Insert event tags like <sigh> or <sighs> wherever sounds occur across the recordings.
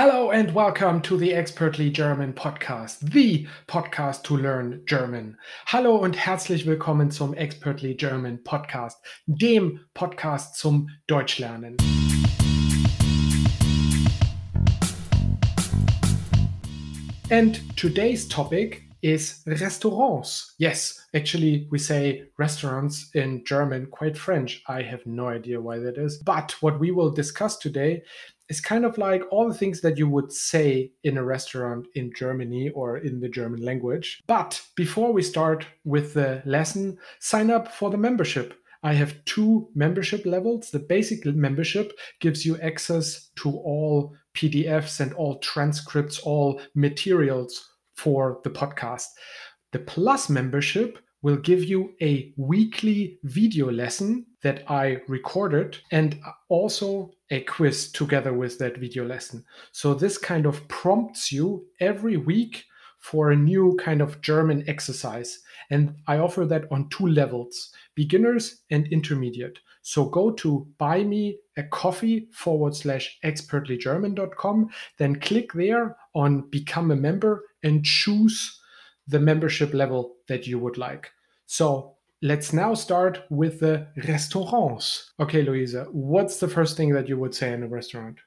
Hello and welcome to the Expertly German Podcast, the Podcast to Learn German. Hallo und herzlich willkommen zum Expertly German Podcast, dem Podcast zum Deutschlernen. And today's topic is restaurants. Yes, actually, we say restaurants in German, quite French. I have no idea why that is. But what we will discuss today is kind of like all the things that you would say in a restaurant in Germany or in the German language. But before we start with the lesson, sign up for the membership. I have two membership levels. The basic membership gives you access to all PDFs and all transcripts, all materials for the podcast. The Plus membership will give you a weekly video lesson that I recorded and also a quiz together with that video lesson. So this kind of prompts you every week for a new kind of German exercise. And I offer that on two levels beginners and intermediate. So go to buy me a coffee forward slash expertlygerman.com, then click there on become a member and choose the membership level that you would like. So let's now start with the restaurants. Okay, Louisa, what's the first thing that you would say in a restaurant?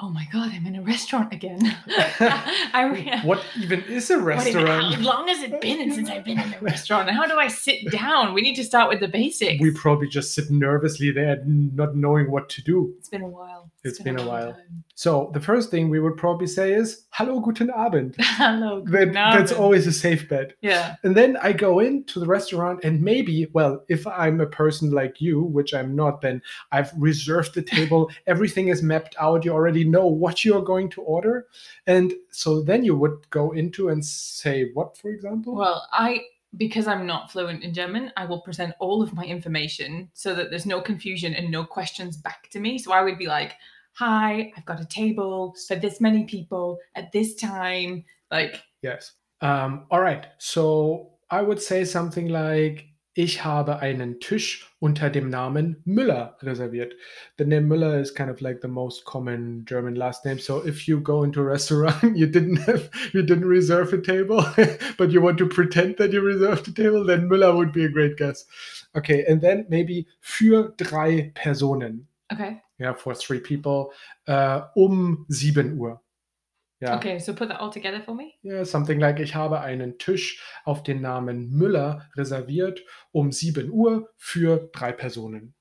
Oh my god, I'm in a restaurant again. <laughs> I, what even is a restaurant? How long has it been since I've been in a restaurant? How do I sit down? We need to start with the basics. We probably just sit nervously there, not knowing what to do. It's been a while. It's, been, been, a, while. Time. So the first thing we would probably say is "Hallo, guten Abend." <laughs> Hello, that, That's always a safe bet. Yeah. And then I go into the restaurant, and maybe, well, if I'm a person like you, which I'm not, then I've reserved the table. <laughs> Everything is mapped out. You already know what you're going to order, and so then you would go into and say what, for example? Well, I because I'm not fluent in German, I will present all of my information so that there's no confusion and no questions back to me. So I would be like, "Hi, I've got a table for this many people at this time." Like, yes. Um, all right. So I would say something like, ich habe einen Tisch unter dem Namen Müller reserviert. The name Müller is kind of like the most common German last name. So if you go into a restaurant, <laughs> you didn't have, you didn't reserve a table, <laughs> but you want to pretend that you reserved a table, then Müller would be a great guess. Okay, and then maybe für drei Personen. Okay. Yeah, for three people. Uh, um 7 Uhr. Ja. Okay, so put that all together for me. Yeah, something like ich habe einen Tisch auf den Namen Müller reserviert um 7 Uhr für drei Personen.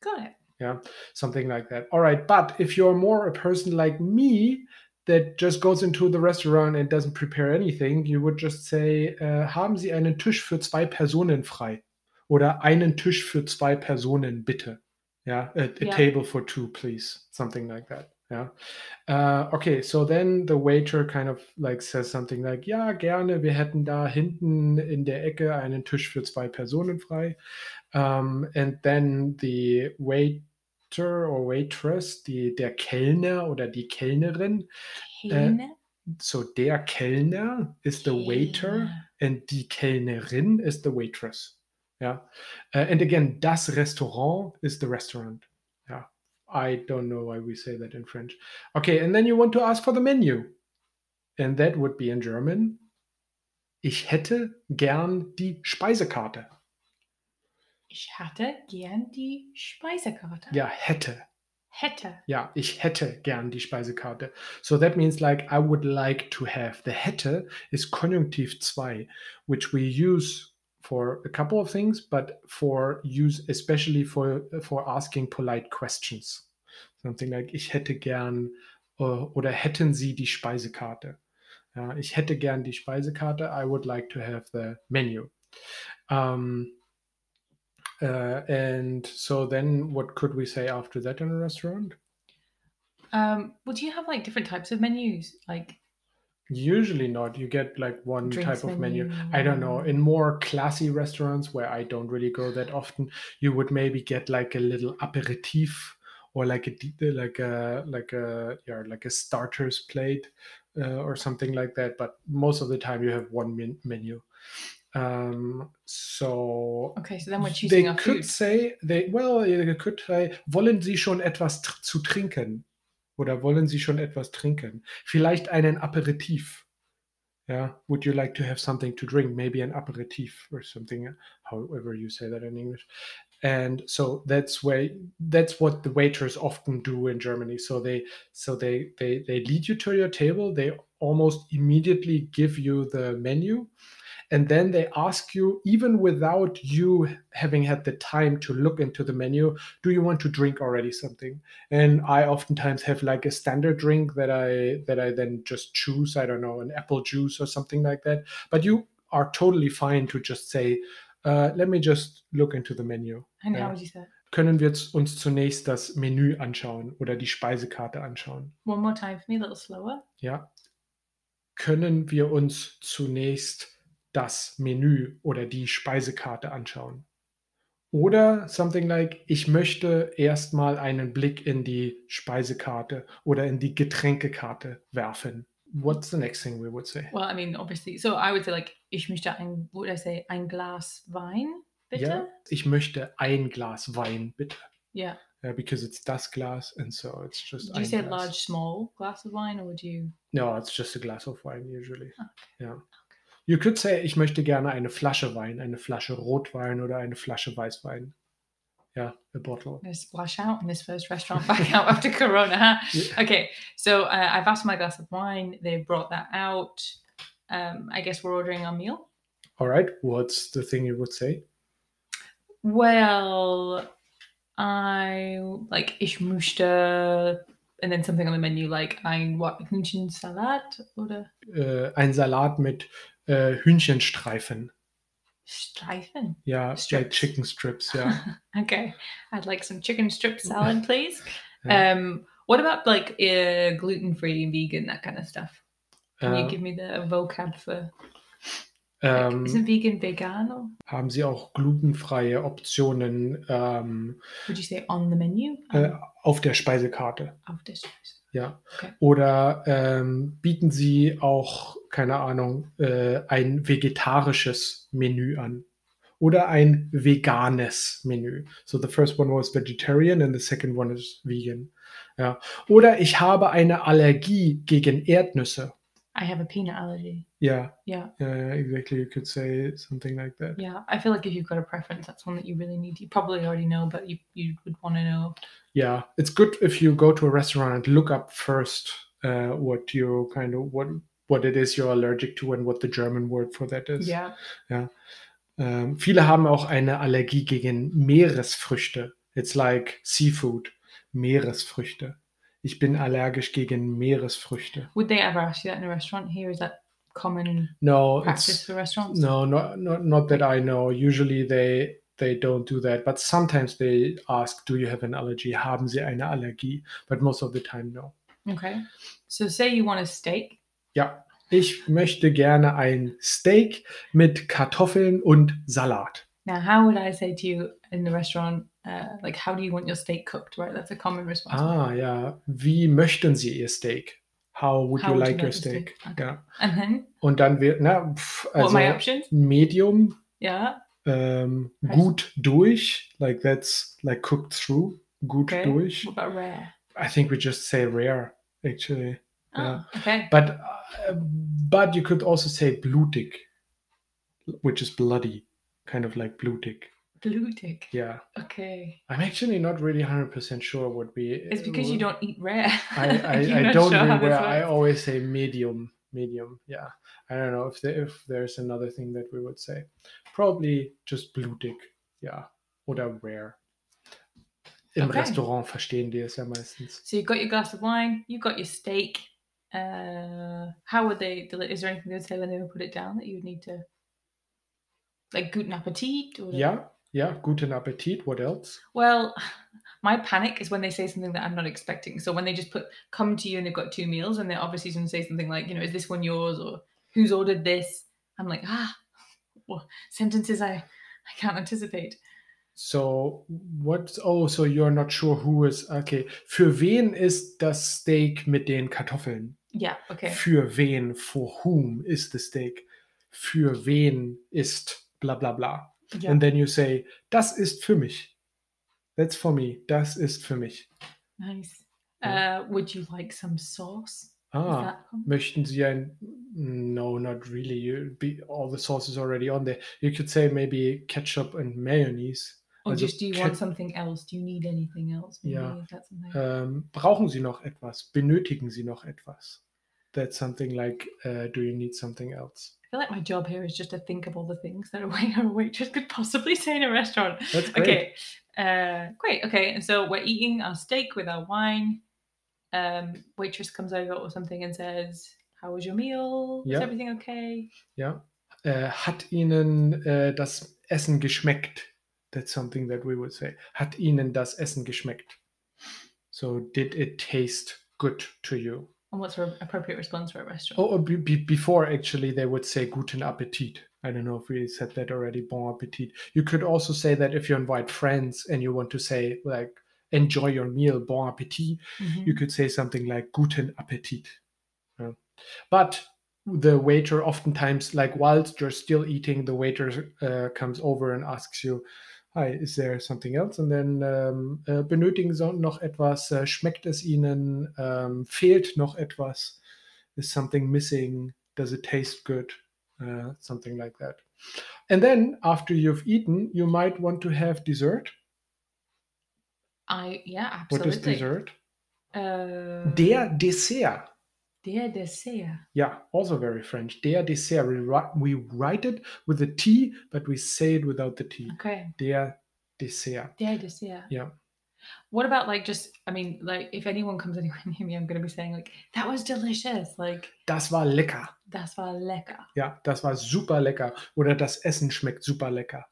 Got it. Yeah, something like that. All right, but if you're more a person like me that just goes into the restaurant and doesn't prepare anything, you would just say, äh, haben Sie einen Tisch für zwei Personen frei? Oder einen Tisch für zwei Personen, bitte. Yeah, a, a yeah. table for two, please. Something like that. Yeah. Uh, okay, so then the waiter kind of like says something like, ja, gerne, wir hätten da hinten in der Ecke einen Tisch für zwei Personen frei. Um, and then the waiter or waitress, die, der Kellner oder die Kellnerin. Äh, Kellner? Uh, so der Kellner is the waiter and die Kellnerin is the waitress. Yeah. Uh, and again, das Restaurant is the restaurant. I don't know why we say that in French. Okay, and then you want to ask for the menu. And that would be in German. Ich hätte gern die Speisekarte. Ich hätte gern die Speisekarte. Ja, hätte. Hätte. Ja, ich hätte gern die Speisekarte. So that means like I would like to have. The hätte is Konjunktiv 2, which we use for a couple of things, but for use especially for for asking polite questions. Something like ich hätte gern uh, oder hätten Sie die Speisekarte? Ja, ich hätte gern die Speisekarte. I would like to have the menu. Um, uh, and so then what could we say after that in a restaurant? Um, well, do you have like different types of menus? Like Usually not. You get like one Drinks type of menu. menu. I don't know. In more classy restaurants where I don't really go that often, you would maybe get like a little aperitif or like a like a like a yeah like a starters plate uh, or something like that. But most of the time, you have one min- menu. Um, so okay, so then we're choosing. They could food. say they well, they could say, wollen Sie schon etwas zu trinken? Oder wollen Sie schon etwas trinken? Vielleicht einen Aperitif. Yeah. Would you like to have something to drink? Maybe an aperitif or something, however you say that in English. And so that's where that's what the waiters often do in Germany. So they so they they they lead you to your table. They almost immediately give you the menu and then they ask you even without you having had the time to look into the menu do you want to drink already something? And i oftentimes have like a standard drink that i that i then just choose i don't know an apple juice or something like that. But you are totally fine to just say uh, let me just look into the menu. And how would you say? können wir uns zunächst das Menü anschauen oder die Speisekarte anschauen? One more time for me, a little slower. ja. Können wir uns zunächst das Menü oder die Speisekarte anschauen. Oder something like, ich möchte erstmal einen Blick in die Speisekarte oder in die Getränkekarte werfen. What's the next thing we would say? Well, I mean, obviously. So I would say like, ich möchte ein, would I say, ein Glas Wein, bitte? Ja, ich möchte ein Glas Wein, bitte. Yeah. Yeah, because it's das Glas, and so it's just. Do you say Glas. large, small glass of wine, or would you? No, it's just a glass of wine usually. Okay. Yeah. You could say, ich möchte gerne eine Flasche Wein, eine Flasche Rotwein oder eine Flasche Weißwein. Yeah, a bottle. Gonna splash out in this first restaurant back out after Corona. Huh? Okay, so uh, I've asked my glass of wine. They brought that out. Um, I guess we're ordering our meal. All right. What's the thing you would say? Well, I like ich möchte, and then something on the menu like ein Hühnchensalat oder Äh, ein Salat mit äh, Hühnchenstreifen. Streifen. Ja, like Strips. chicken strips. Ja. <laughs> Okay, I'd like some chicken strip <laughs> salad, please. Ja. Um, what about like uh, gluten free and vegan, that kind of stuff? Can you Äh, give me the vocab for? Like, ähm, isn't vegan vegano? haben Sie auch glutenfreie Optionen ähm, Would you say on the menu? äh, auf der Speisekarte? Auf der Speise. Ja. Okay. Oder ähm, bieten Sie auch, keine Ahnung, äh, ein vegetarisches Menü an? Oder ein veganes Menü. So the first one was vegetarian and the second one is vegan. Ja. Oder ich habe eine Allergie gegen Erdnüsse. I have a peanut allergy. Ja, Yeah, yeah, yeah, exactly. You could say something like that. yeah. I feel like if you've got a preference, that's one that you really need. You probably already know, but you, you would want to know. Yeah, it's good if you go to a restaurant and look up first uh, what you kind of what what it is you're allergic to and what the German word for that is. Yeah. Ähm, viele haben auch eine Allergie gegen Meeresfrüchte. It's like seafood, Meeresfrüchte. Ich bin allergisch gegen Meeresfrüchte. Would they ever ask you that in a restaurant here? Is that common No, practice for restaurants? no, not, not not that I know. Usually they they don't do that, but sometimes they ask, "Do you have an allergy? Haben Sie eine Allergie?" But most of the time, no. Okay. So say you want a steak. Ja, ich möchte gerne ein Steak mit Kartoffeln und Salat. Now, how would I say to you in the restaurant, uh, like, how do you want your steak cooked? Right, that's a common response. Ah, yeah. Wie möchten Sie Ihr Steak? How would How you would like like your steak? steak? Okay. Ja. And then, Und dann wird, na, pf, what are my options? Medium, Yeah. Heißt- gut durch, like that's like cooked through, gut Okay. durch. What about rare? I think we just say rare, actually. Oh, Yeah. okay. But uh, but you could also say blutig, which is bloody, kind of like blutig. Blutig. Yeah. Okay. I'm actually not really 100% sure what we. It's because you don't eat rare. I, <laughs> I, I don't sure remember. this I always say medium, medium. Yeah. I don't know if there, if there's another thing that we would say. Probably just blutig. Yeah. Oder rare. Im Okay. Restaurant verstehen die es ja meistens. So you've got your glass of wine, you've got your steak. Uh, how would they? Is there anything they would say when they would put it down that you would need to, like guten Appetit? Or Ja, ja, guten Appetit. What else? Well, <sighs> my panic is when they say something that I'm not expecting. So when they just put come to you and they've got two meals and they're obviously going to say something like, you know, is this one yours or who's ordered this? I'm like, ah, <laughs> well, sentences I I can't anticipate. So, what? Oh, so you're not sure who is. Okay. Für wen ist das Steak mit den Kartoffeln? Yeah. Okay. Für wen? For whom is the steak? Für wen ist bla bla bla? Yeah. And then you say, das ist für mich. That's for me. Das ist für mich. Nice. Uh, would you like some sauce? Ah, möchten Sie ein? No, not really. You be all the sauce is already on there. You could say maybe ketchup and mayonnaise. Or Also just do you want something else? Do you need anything else? Maybe that something? Ähm, brauchen Sie noch etwas? Benötigen Sie noch etwas? That's something like, uh, do you need something else? I feel like my job here is just to think of all the things that a <laughs> waiter or waitress could possibly say in a restaurant. That's great. Okay. Uh, great. Okay. And so we're eating our steak with our wine. Um, waitress comes over or something and says, How was your meal? Yeah. Is everything okay? Yeah. Äh, hat Ihnen äh, das Essen geschmeckt? That's something that we would say. Hat Ihnen das Essen geschmeckt? So, did it taste good to you? And what's an appropriate response for a restaurant? Oh, be, be, before actually, they would say guten Appetit. I don't know if we said that already. Bon appetit. You could also say that if you invite friends and you want to say like enjoy your meal, bon appetit. Mhm. You could say something like guten Appetit. Yeah. But the waiter oftentimes, like whilst you're still eating, the waiter uh, comes over and asks you, Hi, is there something else? And then um, äh, benötigen Sie noch etwas? Äh, schmeckt es Ihnen? Ähm, fehlt noch etwas? Is something missing? Does it taste good? Uh, something like that. And then after you've eaten, you might want to have dessert. I yeah, What is absolutely. dessert? Uh, Der Dessert. Der Dessert. Yeah, also very French. Der Dessert. We write, we write it with a T, but we say it without the T. Okay. Der Dessert. Der Dessert. Yeah. What about like just I mean, like if anyone comes anywhere near me, I'm gonna be saying like, that was delicious. Like Das war lecker. das war lecker. Ja, das war super lecker. Oder das Essen schmeckt super lecker.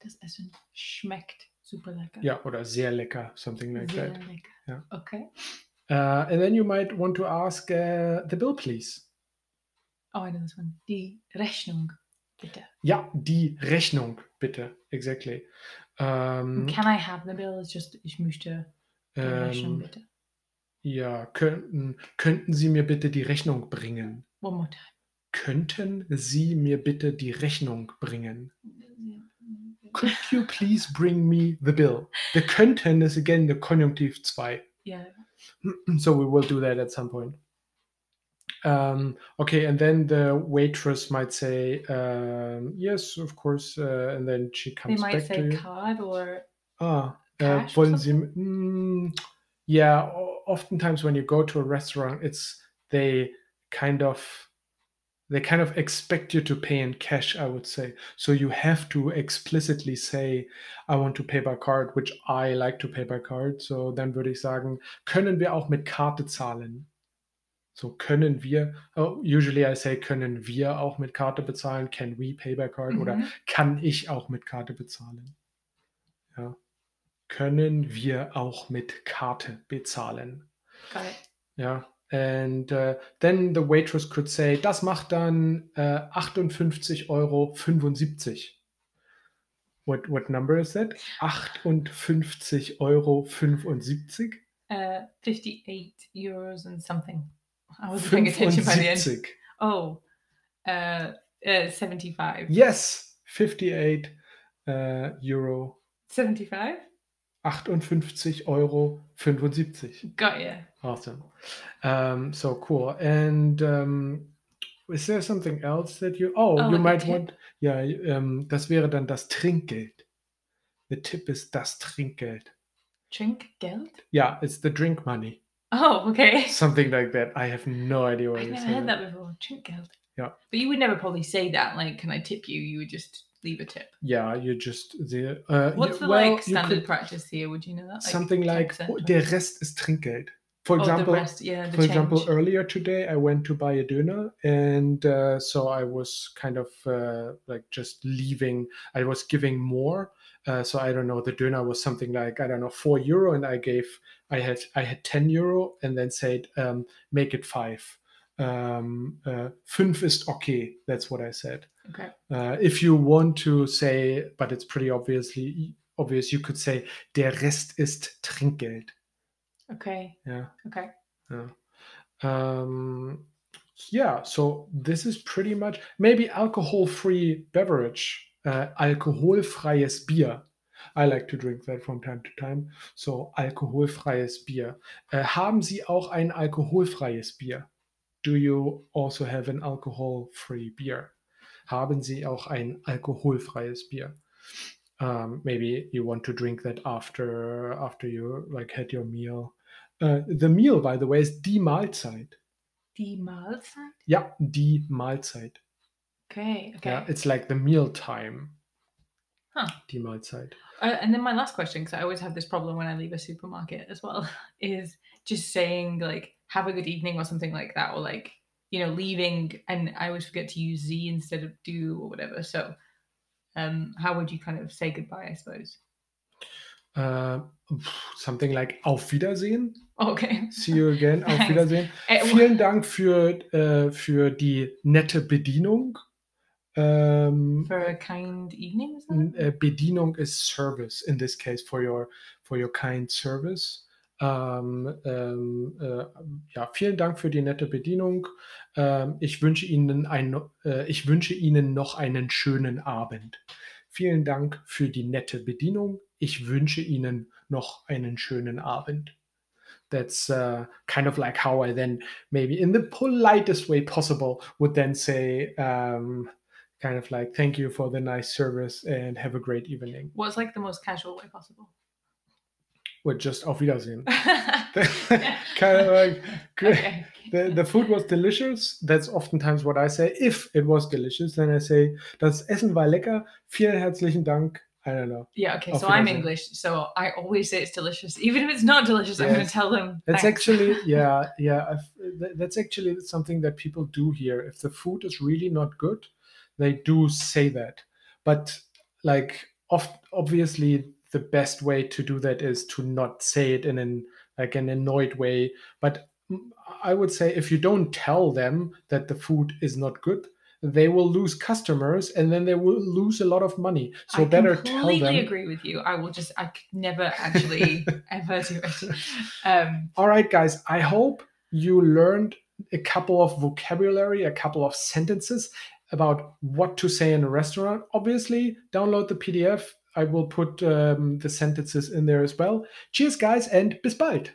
Das Essen schmeckt super lecker. Ja, oder sehr lecker. Something like Sehr that. lecker. Yeah. Okay. Uh, and then you might want to ask uh, the bill, please. Oh, I know this one. Die Rechnung, bitte. Ja, die Rechnung, bitte. Exactly. Um, Can I have the bill? It's just, ich möchte die Rechnung, ähm, bitte. ja, könnten, könnten Sie mir bitte die Rechnung bringen? One more time. Könnten Sie mir bitte die Rechnung bringen? Could you please bring me the bill? The könnten is again the conjunctive 2. Yeah. <clears throat> so we will do that at some point. Um, okay, and then the waitress might say, um, "Yes, of course," uh, and then she comes. They might back to say you. card or Ah, wollen Sie? Mm, yeah, oftentimes when you go to a restaurant, it's they kind of they kind of expect you to pay in cash. I would say so. You have to explicitly say, "I want to pay by card," which I like to pay by card. So dann würde ich sagen, können wir auch mit Karte zahlen? So können wir. Oh, usually I say, können wir auch mit Karte bezahlen? Can we pay by card? Oder Mhm. kann ich auch mit Karte bezahlen? Ja. Können wir auch mit Karte bezahlen? it. Ja. And uh, then the waitress could say, das macht dann äh, 58,75 Euro. What, what number is that? 58,75 Euro. Uh, 58 euros and something. I wasn't paying attention by the end. 75. Oh, uh, uh, 75. Yes, 58 uh, Euro. 75? 58 Euro 75. Got ya. Awesome. Um, so cool. And um, is there something else that you? Oh, Oh, you might tip? want. Ja, ähm, das wäre dann das Trinkgeld. The tip is das Trinkgeld. Trinkgeld? Yeah, it's the drink money. Oh, okay. <laughs> Something like that. I have no idea what I've never heard that before. Trinkgeld. Yeah. But you would never probably say that, like, can I tip you? You would just leave a tip. Yeah, you just the. Uh, What's the well, like standard could- practice here? Would you know that? Like something like 10%, oh, der Rest ist Trinkgeld. For Oh, example, the rest, yeah, the for example, earlier today I went to buy a dinner, and uh, so I was kind of uh, like just leaving. I was giving more, uh, so I don't know. The dinner was something like I don't know four euro, and I gave I had I had ten euro, and then said um, make it five. Um, uh, fünf ist okay. That's what I said. Okay. Uh, if you want to say, but it's pretty obviously obvious, you could say der Rest ist Trinkgeld. Okay. Yeah. Okay. Yeah. Um, yeah. So this is pretty much maybe alcohol-free beverage, uh, alkoholfreies Bier. I like to drink that from time to time. So alkoholfreies Bier. Äh, haben Sie auch ein alkoholfreies Bier? Do you also have an alcohol-free beer? Haben Sie auch ein alkoholfreies Bier? Um, maybe you want to drink that after after you like had your meal. Uh, the meal, by the way, is die Mahlzeit. Die Mahlzeit? Yeah, die Mahlzeit. Okay, okay. Yeah, it's like the meal time. Huh. Die Mahlzeit. Uh, and then my last question, because I always have this problem when I leave a supermarket as well, <laughs> is just saying like "Have a good evening" or something like that, or like you know leaving, and I always forget to use "Sie" instead of "du" or whatever. So, um, how would you kind of say goodbye? I suppose. Uh, something like Auf Wiedersehen. Okay. See you again. <laughs> Auf Thanks. Wiedersehen. Eh, Vielen Dank für, äh, für die nette Bedienung. Ähm, For a kind evening, is that? äh, Bedienung is service in this case for your for your kind service. Ähm, ähm, äh, ja, vielen Dank für die nette Bedienung. Ähm, ich wünsche Ihnen ein, äh, ich wünsche Ihnen noch einen schönen Abend. Vielen Dank für die nette Bedienung. Ich wünsche Ihnen noch einen schönen Abend. That's uh, kind of like how I then, maybe in the politest way possible, would then say, um, kind of like, thank you for the nice service and have a great evening. What's like the most casual way possible? Or just auf Wiedersehen. <laughs> <laughs> kind of like, okay. The, the food was delicious. That's oftentimes what I say. If it was delicious, then I say, das Essen war lecker. Vielen herzlichen Dank. I don't know. Yeah, okay. Auf So I'm English, so I always say it's delicious. Even if it's not delicious, I'm going to tell them. That's thanks. actually, <laughs> yeah, yeah. I've, that's actually something that people do here. If the food is really not good, they do say that. But like, oft, obviously, the best way to do that is to not say it in an like an annoyed way. But I would say if you don't tell them that the food is not good, they will lose customers and then they will lose a lot of money. So I better tell them. completely agree with you. I will just, I could never actually <laughs> ever do it. Um, All right, guys, I hope you learned a couple of vocabulary, a couple of sentences about what to say in a restaurant. Obviously, download the PDF. I will put um, the sentences in there as well. Cheers, guys, and bis bald.